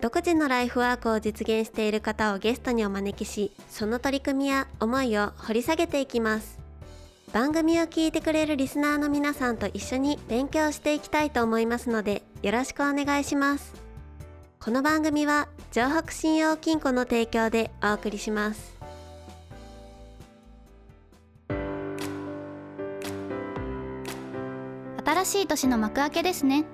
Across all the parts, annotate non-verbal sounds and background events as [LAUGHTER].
独自のライフワークを実現している方をゲストにお招きしその取り組みや思いを掘り下げていきます。番組を聞いてくれるリスナーの皆さんと一緒に勉強していきたいと思いますのでよろしくお願いします。この番組は城北信用金庫の提供でお送りします。新しい年の幕開けですね。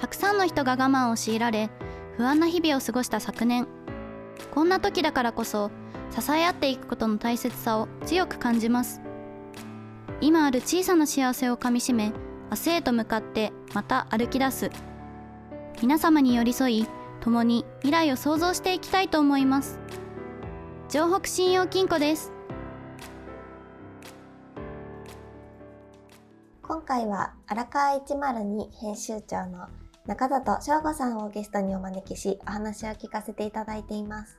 たくさんの人が我慢を強いられ不安な日々を過ごした昨年。こんな時だからこそ支え合っていくことの大切さを強く感じます。今ある小さな幸せをかみしめ明日へと向かってまた歩き出す。皆様に寄り添い共に未来を創造していきたいと思います。城北信用金庫です。今回は荒川102編集長の中里翔吾さんをゲストにお招きしお話を聞かせていただいています。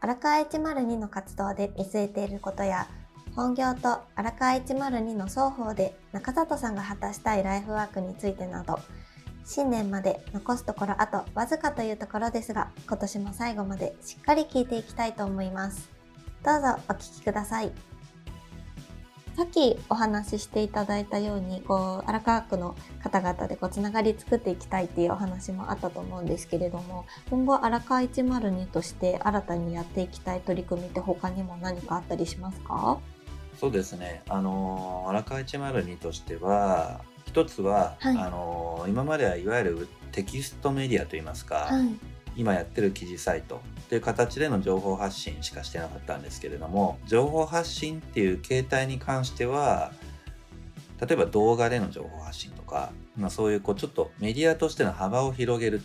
荒川102の活動で見据えていることや本業と荒川102の双方で中里さんが果たしたいライフワークについてなど新年まで残すところあとわずかというところですが今年も最後までしっかり聞いていきたいと思います。どうぞお聞きください。さっきお話ししていただいたようにこう荒川区の方々でこうつながり作っていきたいっていうお話もあったと思うんですけれども今後荒川102として新たにやっていきたい取り組みって他にも何かあったりしますか？そうですね。あのー荒川102としては、一つは、はい。あのー今まではいわゆるテキストメディアといいますか、はい今やってる記事サイトという形での情報発信しかしてなかったんですけれども、情報発信っていう形態に関しては、例えば動画での情報発信とか、まあ、そういうこうちょっとメディアとしての幅を広げる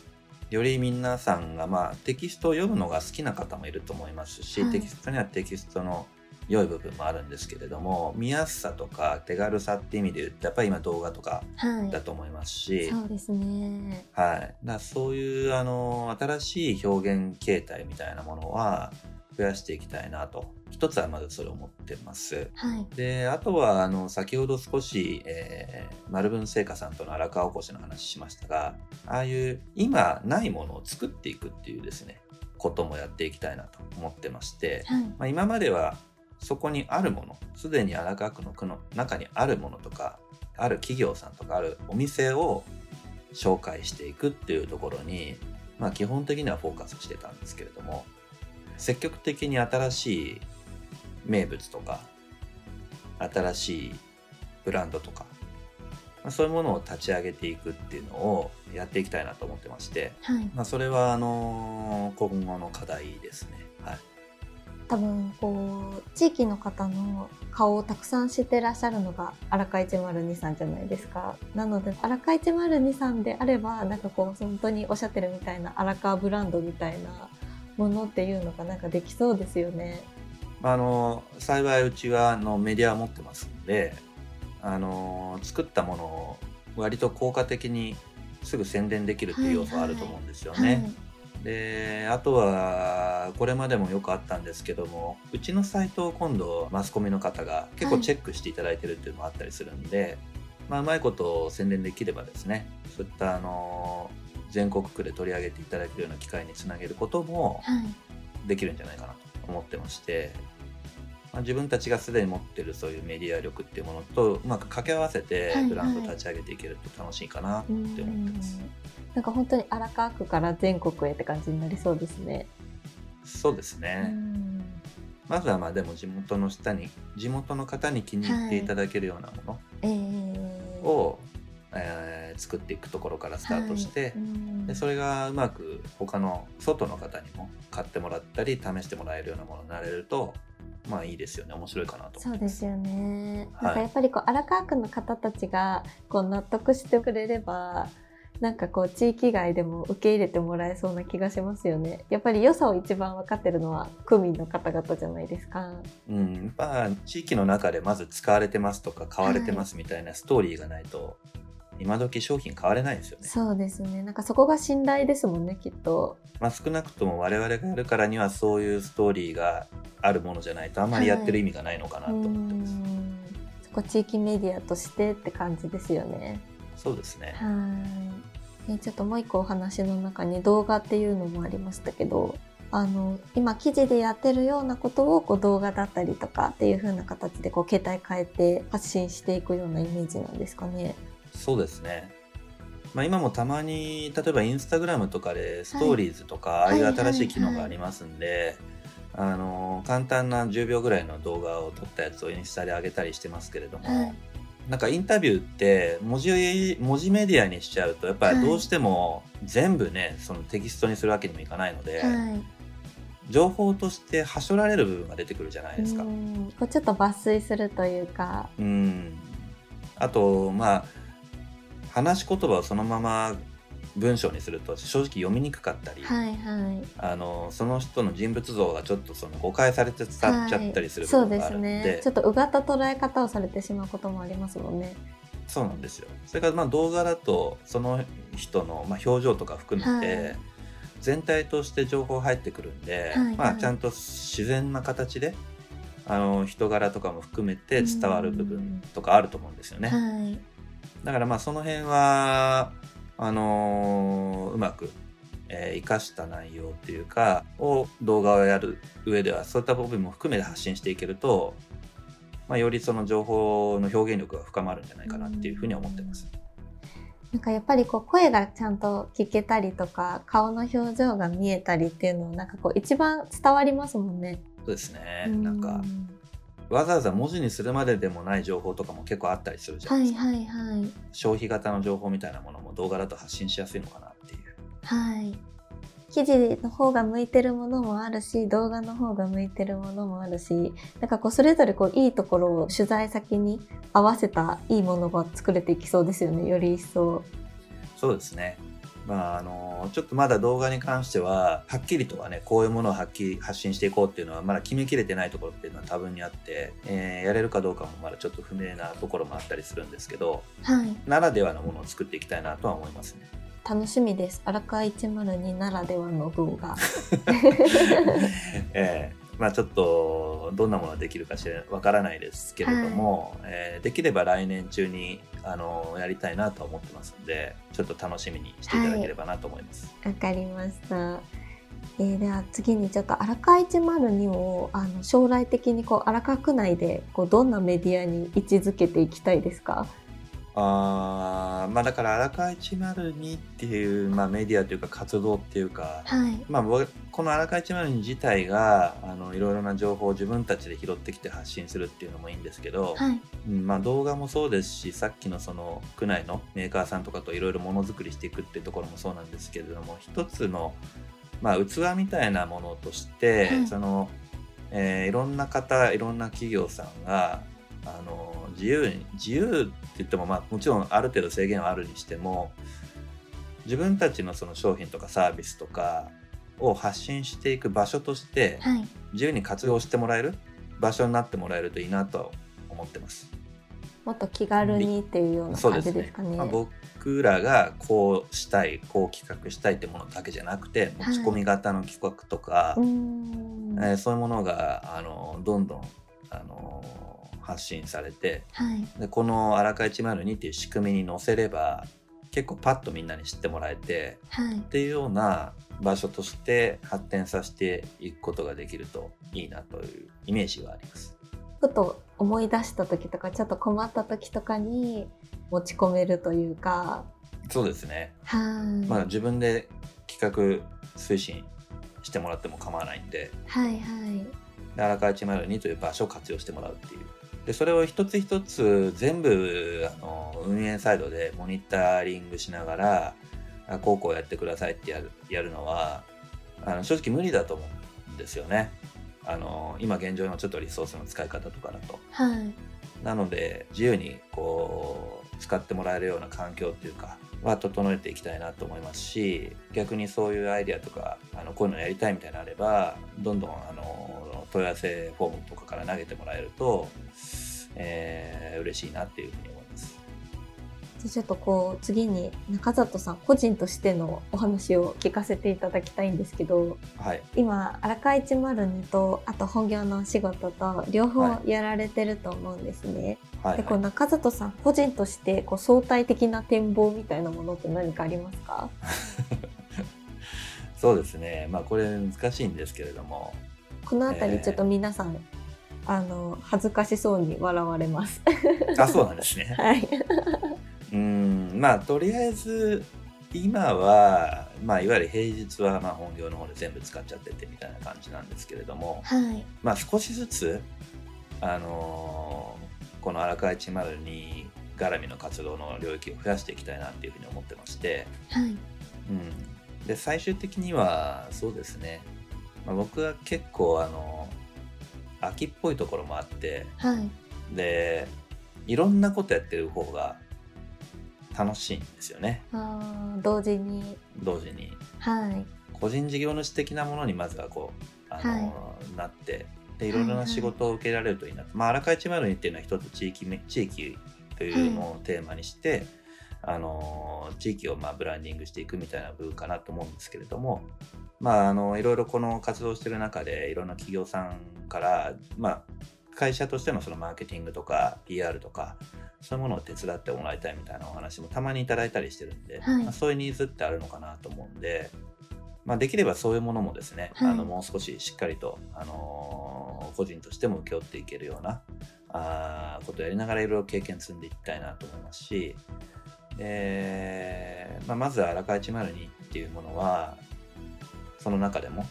より皆さんがまあテキストを読むのが好きな方もいると思いますし、はい。テキストにはテキストの良い部分もあるんですけれども見やすさとか手軽さって意味で言うとやっぱり今動画とかはい。だと思いますし、そうですね。はい、だそういうあの新しい表現形態みたいなものは増やしていきたいなと。一つはまずそれを思ってます。はい。であとはあの先ほど少し、えー、丸文製菓さんとの荒川おこしの話しましたがああいう今ないものを作っていくっていうですねこともやっていきたいなと思ってまして、はい。まあ、今まではそこにあるものすでに荒川区の区の中にあるものとかある企業さんとかあるお店を紹介していくっていうところに、まあ、基本的にはフォーカスしてたんですけれども積極的に新しい名物とか新しいブランドとか、まあ、そういうものを立ち上げていくっていうのをやっていきたいなと思ってまして、はいまあ、それはあの今後の課題ですね。はい多分こう地域の方の顔をたくさん知ってらっしゃるのが荒川102さんじゃないですか。なので荒川102さんであればなんかこう本当におっしゃってるみたいな荒川ブランドみたいなものっていうのがなんかできそうですよね。まああの幸いうちはあのメディアを持ってますのであの作ったものを割と効果的にすぐ宣伝できるっていう要素はあると思うんですよね。であとはこれまでもよくあったんですけどもうちのサイトを今度マスコミの方が結構チェックしていただいてるっていうのもあったりするんで、まあ、うまいことを宣伝できればですねそういったあの全国区で取り上げていただけるような機会につなげることもはい。できるんじゃないかなと思ってまして、まあ、自分たちがすでに持ってるそういうメディア力っていうものとうまく掛け合わせてはいブランドを立ち上げていけると楽しいかなって思ってます。なんか本当に荒川区から全国へって感じになりそうですね。そうですね、まずはまあでも地元の下に地元の方に気に入っていただけるようなもえーのを、えー作っていくところからスタートして、はい。うん。でそれがうまく他の外の方にも買ってもらったり試してもらえるようなものになれるとまあいいですよね。面白いかなとそうですよね。はい。なんかやっぱりこう荒川区の方たちがこう納得してくれればなんかこう地域外でも受け入れてもらえそうな気がしますよねやっぱり良さを一番分かってるのは区民の方々じゃないですかうん、まあ地域の中でまず使われてますとか買われてますみたいなストーリーがないと、今時商品買われないですよね。そうですねなんかそこが信頼ですもんねきっとまあ、少なくとも我々がやるからにはそういうストーリーがあるものじゃないとあんまりやってる意味がないのかなと思ってます。うんそこ地域メディアとしてって感じですよねそうですね。はい。ねちょっともう一個お話の中に動画っていうのもありましたけど、あの今記事でやってるようなことをこう動画だったりとかっていう風な形でこう携帯変えて発信していくようなイメージなんですかね。そうですね。まあ、今もたまに例えばインスタグラムとかでストーリーズとか、ああいう新しい機能がありますんで、あの簡単な10秒ぐらいの動画を撮ったやつをインスタで上げたりしてますけれども、はいなんかインタビューって文字文字メディアにしちゃうとやっぱりどうしても全部ねそのテキストにするわけにもいかないので、はい。情報としてはしょられる部分が出てくるじゃないですか。うんこうちょっと抜粋するというか、うんあとまあ話し言葉をそのまま文章にすると正直読みにくかったり、はいはい。あのその人の人物像がちょっとその誤解されて伝わっちゃったりする部そうで分があるんで,、すね。ちょっとうがった捉え方をされてしまうこともありますもんね。そうなんですよそれからまあ動画だとその人のまあ表情とか含めて、はい全体として情報入ってくるんで、はいまあ、はいちゃんと自然な形であの人柄とかも含めて伝わる部分とかあると思うんですよね。はい。だからまあその辺はあのーうまく、えー生かした内容っていうかを動画をやる上ではそういった部分も含めて発信していけると、まあ、よりその情報の表現力が深まるんじゃないかなっていうふうに思ってます。なんかやっぱりこう声がちゃんと聞けたりとか顔の表情が見えたりっていうのをなんかこう一番伝わりますもんね。そうですねうなんかわざわざ文字にするまででもない情報とかも結構あったりするじゃなですか、はいいはいはい消費型の情報みたいなものも動画だと発信しやすいのかなっていうはい。記事の方が向いてるものもあるし動画の方が向いてるものもあるしなんかこうそれぞれこういいところを取材先に合わせたいいものが作れていきそうですよねより一層。そうですね。まああのちょっとまだ動画に関してははっきりとはねこういうものをはっきり発信していこうっていうのはまだ決めきれてないところっていうのは多分にあって、えーやれるかどうかもまだちょっと不明なところもあったりするんですけどはい。ならではのものを作っていきたいなとは思いますね。楽しみです。荒川102ならではの動画。[LAUGHS] えーまあちょっとどんなものができるかしらわからないですけれども、えーできれば来年中にあのやりたいなとは思ってますのでちょっと楽しみにしていただければなと思います。わかりました。えーでは次にちょっと荒川102をあの将来的にこう荒川区内でこうどんなメディアに位置づけていきたいですか？あーまあだから荒川102っていう、まあ、メディアというか活動っていうか、はい。まあ、僕この荒川102自体があのいろいろな情報を自分たちで拾ってきて発信するっていうのもいいんですけど、はい。うんまあ、動画もそうですしさっきのその区内のメーカーさんとかといろいろものづくりしていくっていうところもそうなんですけれども一つの、まあ、器みたいなものとして、はいそのえーいろんな方いろんな企業さんがあの自由に自由って言っても、まあ、もちろんある程度制限はあるにしても自分たちのその商品とかサービスとかを発信していく場所としてはい。自由に活用してもらえる場所になってもらえるといいなとは思ってます。もっと気軽にっていうような感じですかね。まあ、僕らがこうしたいこう企画したいってものだけじゃなくて持ち込み型の企画とか、うーん。えーそういうものがあのどんどんあの発信されてはい。でこの「荒川102」っていう仕組みに載せれば結構パッとみんなに知ってもらえてはいっ。ていうような場所として発展させていくことができるといいなというイメージはあります。ふと思い出した時とかちょっと困った時とかに持ち込めるというか。そうですねはい。まあ、自分で企画推進してもらっても構わないんではいはい。で荒川102という場所を活用してもらうっていうでそれを一つ一つ全部あの運営サイドでモニタリングしながらあこうこうやってくださいってやるやるのはあの正直無理だと思うんですよねあの今現状のちょっとリソースの使い方とかだとはい。なので自由にこう使ってもらえるような環境っていうかは整えていきたいなと思いますし逆にそういうアイデアとかあのこういうのやりたいみたいなのあればどんどんあの問い合わせフォームとかから投げてもらえると、えー、嬉しいなっていうふうに思います。じゃあちょっとこう次に中里さん個人としてのお話を聞かせていただきたいんですけどはい、今荒川102とあと本業のお仕事と両方やられてると思うんですね。はい。でこう中里さん個人としてこう相対的な展望みたいなものって何かありますか？[LAUGHS] そうですね。まあこれ難しいんですけれどもこのあたえーりちょっと皆さん、あの恥ずかしそうに笑われます。あそうなんですね。[LAUGHS] はい。[LAUGHS] うんまあとりあえず今は、まあ、いわゆる平日はまあ本業の方で全部使っちゃっててみたいな感じなんですけれども、はい。まあ、少しずつ、あのーこの荒川102絡みの活動の領域を増やしていきたいなっていうふうに思ってまして、はい。うん、で最終的にはそうですね、まあ、僕は結構あの秋っぽいところもあってはい。でいろんなことやってる方が楽しいんですよねあー同時に。同時にはい。個人事業主的なものにまずはこうあの、なってでいろいろな仕事を受けられるといいなと、まあ荒川102っていうのは一つ地域め地域というのをテーマにして、あの地域をまあブランディングしていくみたいな部分かなと思うんですけれどもまああのいろいろこの活動してる中でいろんな企業さんからまあ会社としてのそのマーケティングとか PR とかそういうものを手伝ってもらいたいみたいなお話もたまにいただいたりしてるんで、はい。まあ、そういうニーズってあるのかなと思うんで、まあ、できればそういうものもですね、はい。あのもう少ししっかりと、あのー個人としても請け負っていけるようなあーことをやりながらいろいろ経験積んでいきたいなと思いますし、でまあ、まずは荒川102っていうものはその中でも、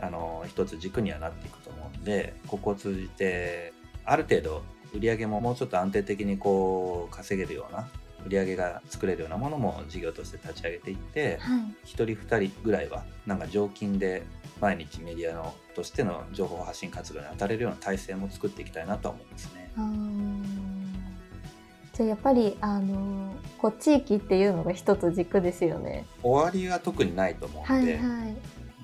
あのー一つ軸にはなっていくと思うんでここを通じてある程度売り上げももうちょっと安定的にこう稼げるような売り上げが作れるようなものも事業として立ち上げていって、はい。1人2人ぐらいはなんか常勤で毎日メディアのとしての情報発信活動に当たれるような体制も作っていきたいなとは思いますね。じゃあやっぱりあのこう地域っていうのが一つ軸ですよね。終わりは特にないと思うんで、はいはい。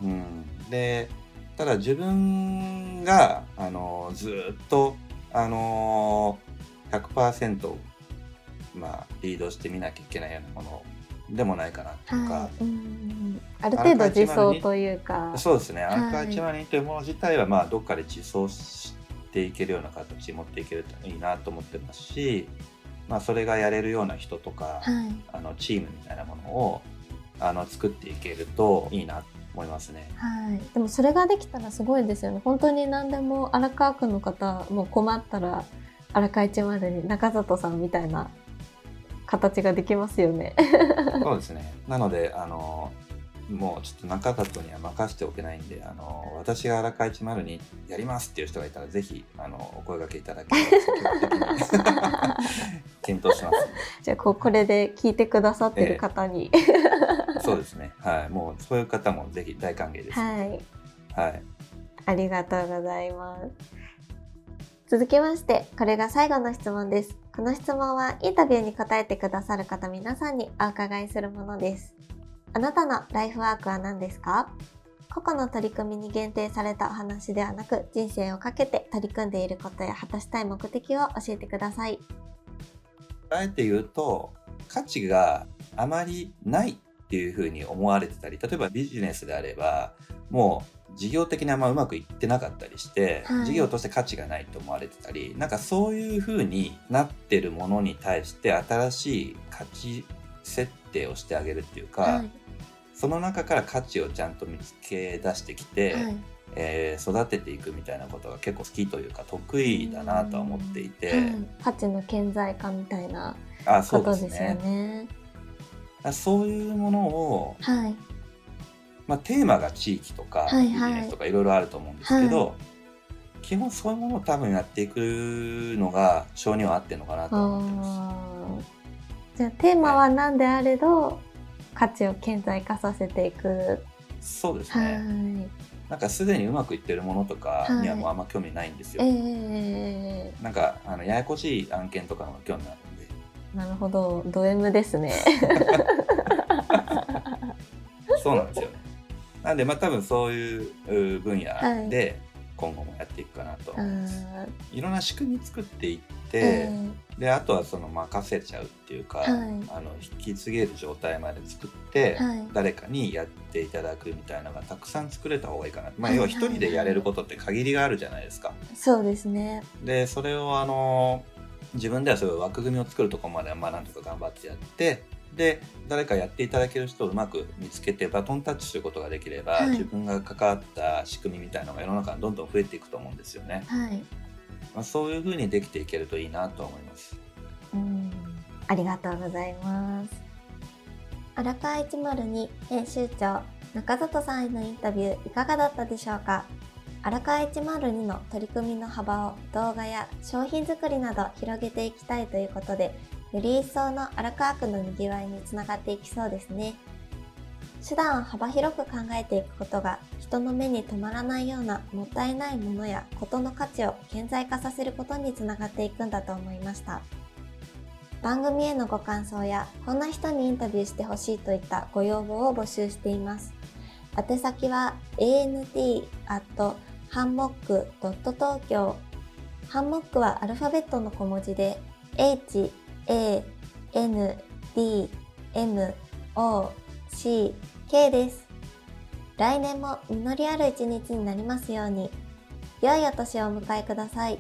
うん、でただ自分があのずっとあの100%、まあ、リードしてみなきゃいけないようなものでもないかなとか、はい。うんある程度自走というか。そうですね、はいアンカー1万人というもの自体は、まあ、どっかで自走していけるような形に持っていけるといいなと思ってますし、まあ、それがやれるような人とか、はい。あのチームみたいなものをあの作っていけるといいなと思いますね。はい、でもそれができたらすごいですよね。本当に何でも荒川区の方も困ったら荒川一丸に中里さんみたいな形ができますよね。[LAUGHS] そうですねなのであのもうちょっと中里には任せておけないんであの私が荒川102やりますっていう人がいたらぜひあのお声掛けいただければ [LAUGHS] [LAUGHS] 検討します。じゃあこうこれで聞いてくださってる方に、そうですね。はい。もうそういう方もぜひ大歓迎です。はいはい。ありがとうございます。続きまして、これが最後の質問です。この質問はインタビューに答えてくださる方皆さんにお伺いするものです。あなたのライフワークは何ですか？個々の取り組みに限定されたお話ではなく、人生をかけて取り組んでいることや果たしたい目的を教えてください。あえて言うと、価値があまりないっていうふうに思われてたり、例えばビジネスであれば、もう事業的にあんまうまくいってなかったりして、はい事業として価値がないと思われてたり、なんかそういうふうになってるものに対して新しい価値設定をしてあげるっていうか、はい。その中から価値をちゃんと見つけ出してきて、はい。えー育てていくみたいなことが結構好きというか得意だなとは思っていて、はい価値の顕在化みたいなあそことですよね。あそういうものを、はい。まあ、テーマが地域とか、はいはいビジネスとかいろいろあると思うんですけど、基本そういうものを多分やっていくのが性には合ってるのかなと思ってます。じゃあテーマは何であれど、価値を顕在化させていく。そうですはい。ね、なんかすでにうまくいってるものとかにはもうあんま興味ないんですよ。えなんかあのややこしい案件とかの興味あるんで。ー、なるほど、ド M ですね。[LAUGHS] そうなんですよね。なんでまあ多分そういうう分野で今後もやっていくかなと思います。い、ろんな仕組み作っていって、であとはその任せちゃうっていうか、はいあの引き継げる状態まで作って、はい誰かにやっていただくみたいなのがたくさん作れた方がいいかな。まあはい要は一人でやれることって限りがあるじゃないですか。そうですね。でそれをあの自分ではそういう枠組みを作るところまではまあなんとか頑張ってやってで誰かやっていただける人をうまく見つけてバトンタッチすることができれば、はい自分が関わった仕組みみたいなのが世の中にどんどん増えていくと思うんですよね。はい。まあ、そういうふうにできていけるといいなと思います。うん。ありがとうございます。荒川102編集長中里さんへのインタビューいかがだったでしょうか？荒川102の取り組みの幅を動画や商品作りなど広げていきたいということでより一層の荒川区のにぎわいにつながっていきそうですね。手段を幅広く考えていくことが人の目に留まらないようなもったいないものやことの価値を顕在化させることにつながっていくんだと思いました。番組へのご感想やこんな人にインタビューしてほしいといったご要望を募集しています。宛先は ant ハンモック東京。ハンモックはアルファベットの小文字で h a n d m o c k です。来年も実りある一日になりますように。良いお年をお迎えください。